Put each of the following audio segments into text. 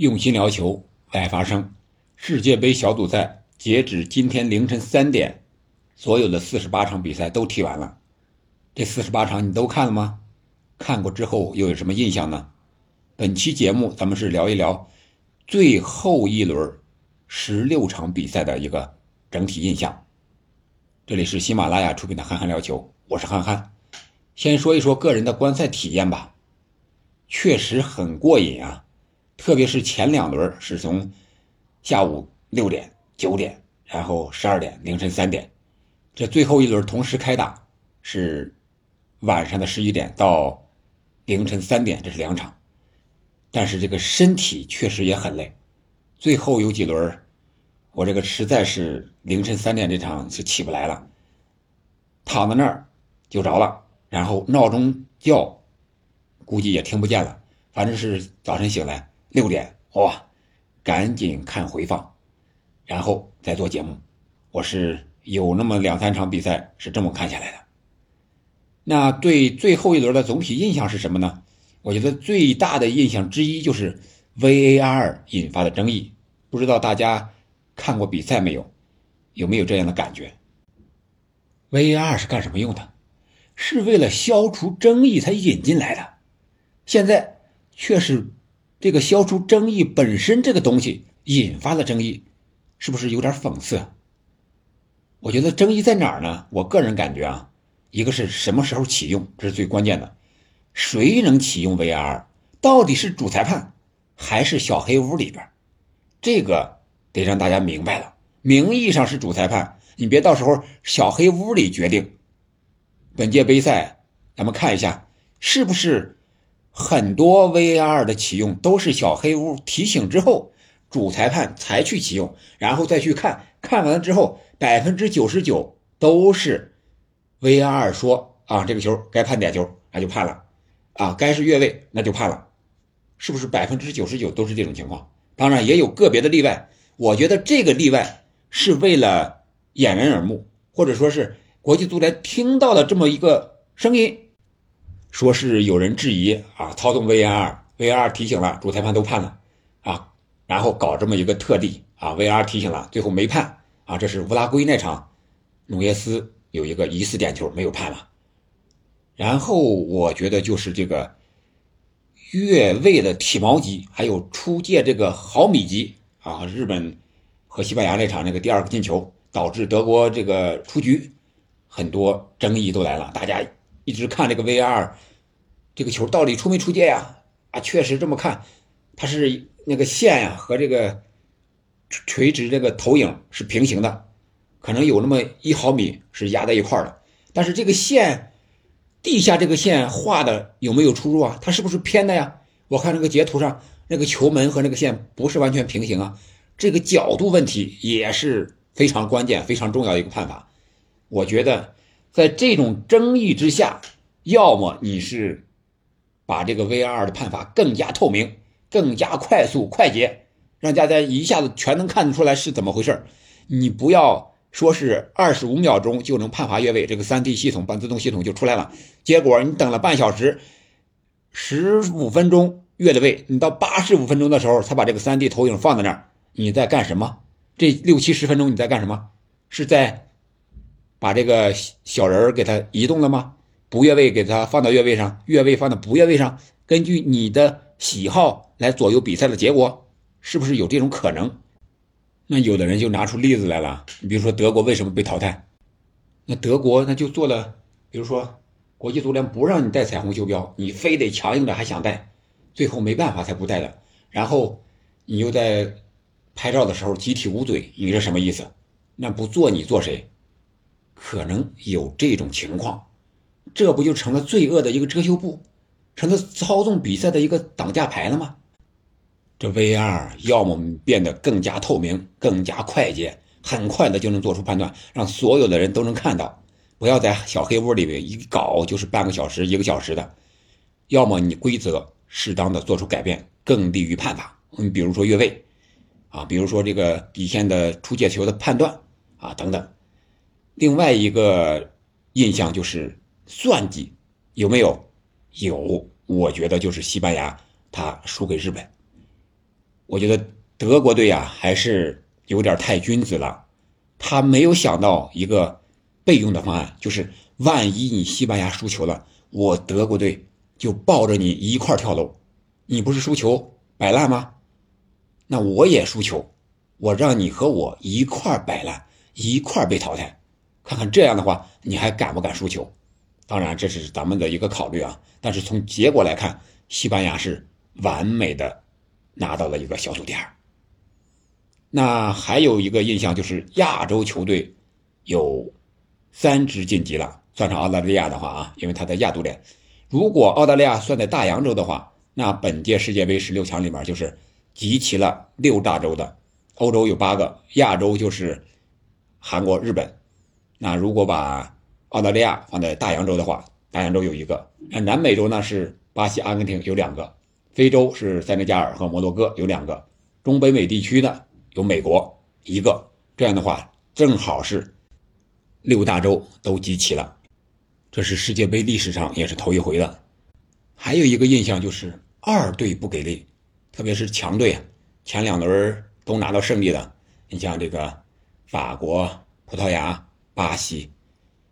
用心聊球，爱发声。世界杯小组赛截止今天凌晨三点，所有的四十八场比赛都踢完了。这四十八场你都看了吗？看过之后又有什么印象呢？本期节目咱们是聊一聊最后一轮十六场比赛的一个整体印象。这里是喜马拉雅出品的《憨憨聊球》，我是憨憨。先说一说个人的观赛体验吧，确实很过瘾啊！特别是前两轮是从下午六点、九点，然后十二点、凌晨三点，这最后一轮同时开打，是晚上的十一点到凌晨三点，这是两场。但是这个身体确实也很累，最后有几轮，我这个实在是凌晨三点这场是起不来了，躺在那儿就着了，然后闹钟叫，估计也听不见了，反正是早晨醒来。六点哇，赶紧看回放，然后再做节目。我是有那么两三场比赛是这么看下来的。那对最后一轮的总体印象是什么呢？我觉得最大的印象之一就是 VAR 引发的争议。不知道大家看过比赛没有？有没有这样的感觉？VAR 是干什么用的？是为了消除争议才引进来的。现在却是。这个消除争议本身这个东西引发了争议，是不是有点讽刺？我觉得争议在哪儿呢？我个人感觉啊，一个是什么时候启用，这是最关键的。谁能启用 VR？到底是主裁判还是小黑屋里边？这个得让大家明白了。名义上是主裁判，你别到时候小黑屋里决定。本届杯赛，咱们看一下是不是。很多 VAR 的启用都是小黑屋提醒之后，主裁判才去启用，然后再去看看完了之后，百分之九十九都是 VR 说啊，这个球该判点球，那就判了，啊，该是越位那就判了，是不是百分之九十九都是这种情况？当然也有个别的例外，我觉得这个例外是为了掩人耳目，或者说是国际足联听到了这么一个声音。说是有人质疑啊，操纵 VAR，VAR 提醒了，主裁判都判了啊，然后搞这么一个特例啊，VR 提醒了，最后没判啊，这是乌拉圭那场，努涅斯有一个疑似点球没有判了，然后我觉得就是这个越位的体毛级，还有出界这个毫米级啊，日本和西班牙那场那个第二个进球导致德国这个出局，很多争议都来了，大家。一直看这个 VR，这个球到底出没出界呀？啊，确实这么看，它是那个线呀和这个垂直这个投影是平行的，可能有那么一毫米是压在一块儿的。但是这个线地下这个线画的有没有出入啊？它是不是偏的呀？我看这个截图上那个球门和那个线不是完全平行啊，这个角度问题也是非常关键、非常重要的一个判罚。我觉得。在这种争议之下，要么你是把这个 VR 的判罚更加透明、更加快速、快捷，让大家一下子全能看得出来是怎么回事你不要说是二十五秒钟就能判罚越位，这个三 D 系统半自动系统就出来了。结果你等了半小时，十五分钟越的位，你到八十五分钟的时候才把这个三 D 投影放在那儿，你在干什么？这六七十分钟你在干什么？是在？把这个小人给他移动了吗？不越位给他放到越位上，越位放到不越位上，根据你的喜好来左右比赛的结果，是不是有这种可能？那有的人就拿出例子来了，你比如说德国为什么被淘汰？那德国那就做了，比如说国际足联不让你带彩虹袖标，你非得强硬的还想带，最后没办法才不带的。然后你又在拍照的时候集体捂嘴，你这什么意思？那不做你做谁？可能有这种情况，这不就成了罪恶的一个遮羞布，成了操纵比赛的一个挡架牌了吗？这 VR 要么变得更加透明、更加快捷，很快的就能做出判断，让所有的人都能看到，不要在小黑屋里面一搞就是半个小时、一个小时的。要么你规则适当的做出改变，更利于判罚。你比如说越位，啊，比如说这个底线的出界球的判断，啊，等等。另外一个印象就是算计有没有？有，我觉得就是西班牙他输给日本。我觉得德国队啊还是有点太君子了，他没有想到一个备用的方案，就是万一你西班牙输球了，我德国队就抱着你一块跳楼，你不是输球摆烂吗？那我也输球，我让你和我一块摆烂，一块被淘汰，看看这样的话你还敢不敢输球？当然这是咱们的一个考虑啊，但是从结果来看，西班牙是完美的。拿到了一个小组第二。那还有一个印象就是亚洲球队有三支晋级了，算上澳大利亚的话啊，因为他在亚足联。如果澳大利亚算在大洋洲的话，那本届世界杯十六强里面就是集齐了六大洲的。欧洲有八个，亚洲就是韩国、日本。那如果把澳大利亚放在大洋洲的话，大洋洲有一个。那南美洲呢是巴西、阿根廷有两个。非洲是塞内加尔和摩洛哥有两个，中北美地区的有美国一个，这样的话正好是六大洲都集齐了，这是世界杯历史上也是头一回的。还有一个印象就是二队不给力，特别是强队啊，前两轮都拿到胜利的，你像这个法国、葡萄牙、巴西，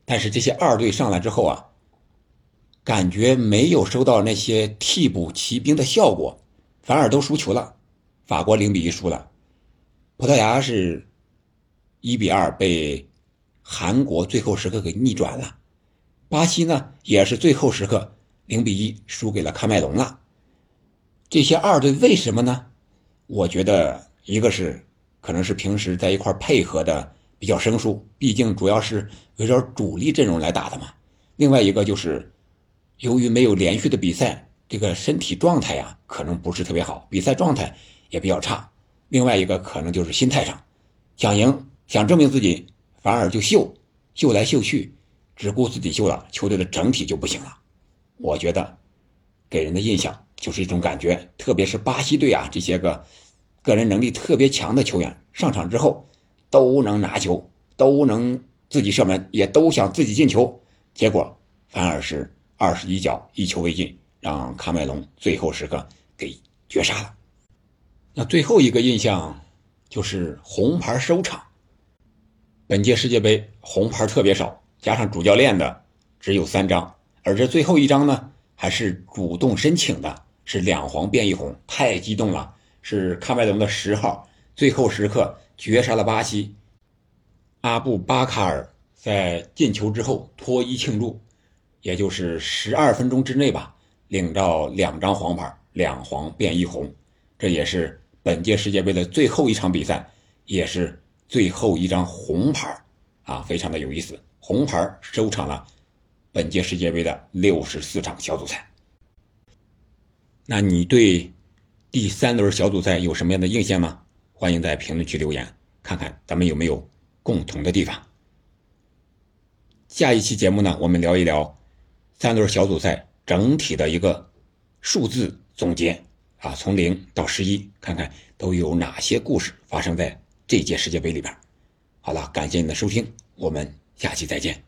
但是这些二队上来之后啊。感觉没有收到那些替补骑兵的效果，反而都输球了。法国零比一输了，葡萄牙是一比二被韩国最后时刻给逆转了，巴西呢也是最后时刻零比一输给了喀麦隆了。这些二队为什么呢？我觉得一个是可能是平时在一块配合的比较生疏，毕竟主要是围绕主力阵容来打的嘛。另外一个就是。由于没有连续的比赛，这个身体状态呀，可能不是特别好，比赛状态也比较差。另外一个可能就是心态上，想赢、想证明自己，反而就秀，秀来秀去，只顾自己秀了，球队的整体就不行了。我觉得，给人的印象就是一种感觉，特别是巴西队啊，这些个个人能力特别强的球员上场之后，都能拿球，都能自己射门，也都想自己进球，结果反而是。二十一脚一球未进，让卡麦隆最后时刻给绝杀了。那最后一个印象就是红牌收场。本届世界杯红牌特别少，加上主教练的只有三张，而这最后一张呢还是主动申请的，是两黄变一红，太激动了。是卡麦隆的十号最后时刻绝杀了巴西，阿布巴卡尔在进球之后脱衣庆祝。也就是十二分钟之内吧，领到两张黄牌，两黄变一红，这也是本届世界杯的最后一场比赛，也是最后一张红牌，啊，非常的有意思。红牌收场了本届世界杯的六十四场小组赛。那你对第三轮小组赛有什么样的印象吗？欢迎在评论区留言，看看咱们有没有共同的地方。下一期节目呢，我们聊一聊。三轮小组赛整体的一个数字总结啊，从零到十一，看看都有哪些故事发生在这届世界杯里边。好了，感谢你的收听，我们下期再见。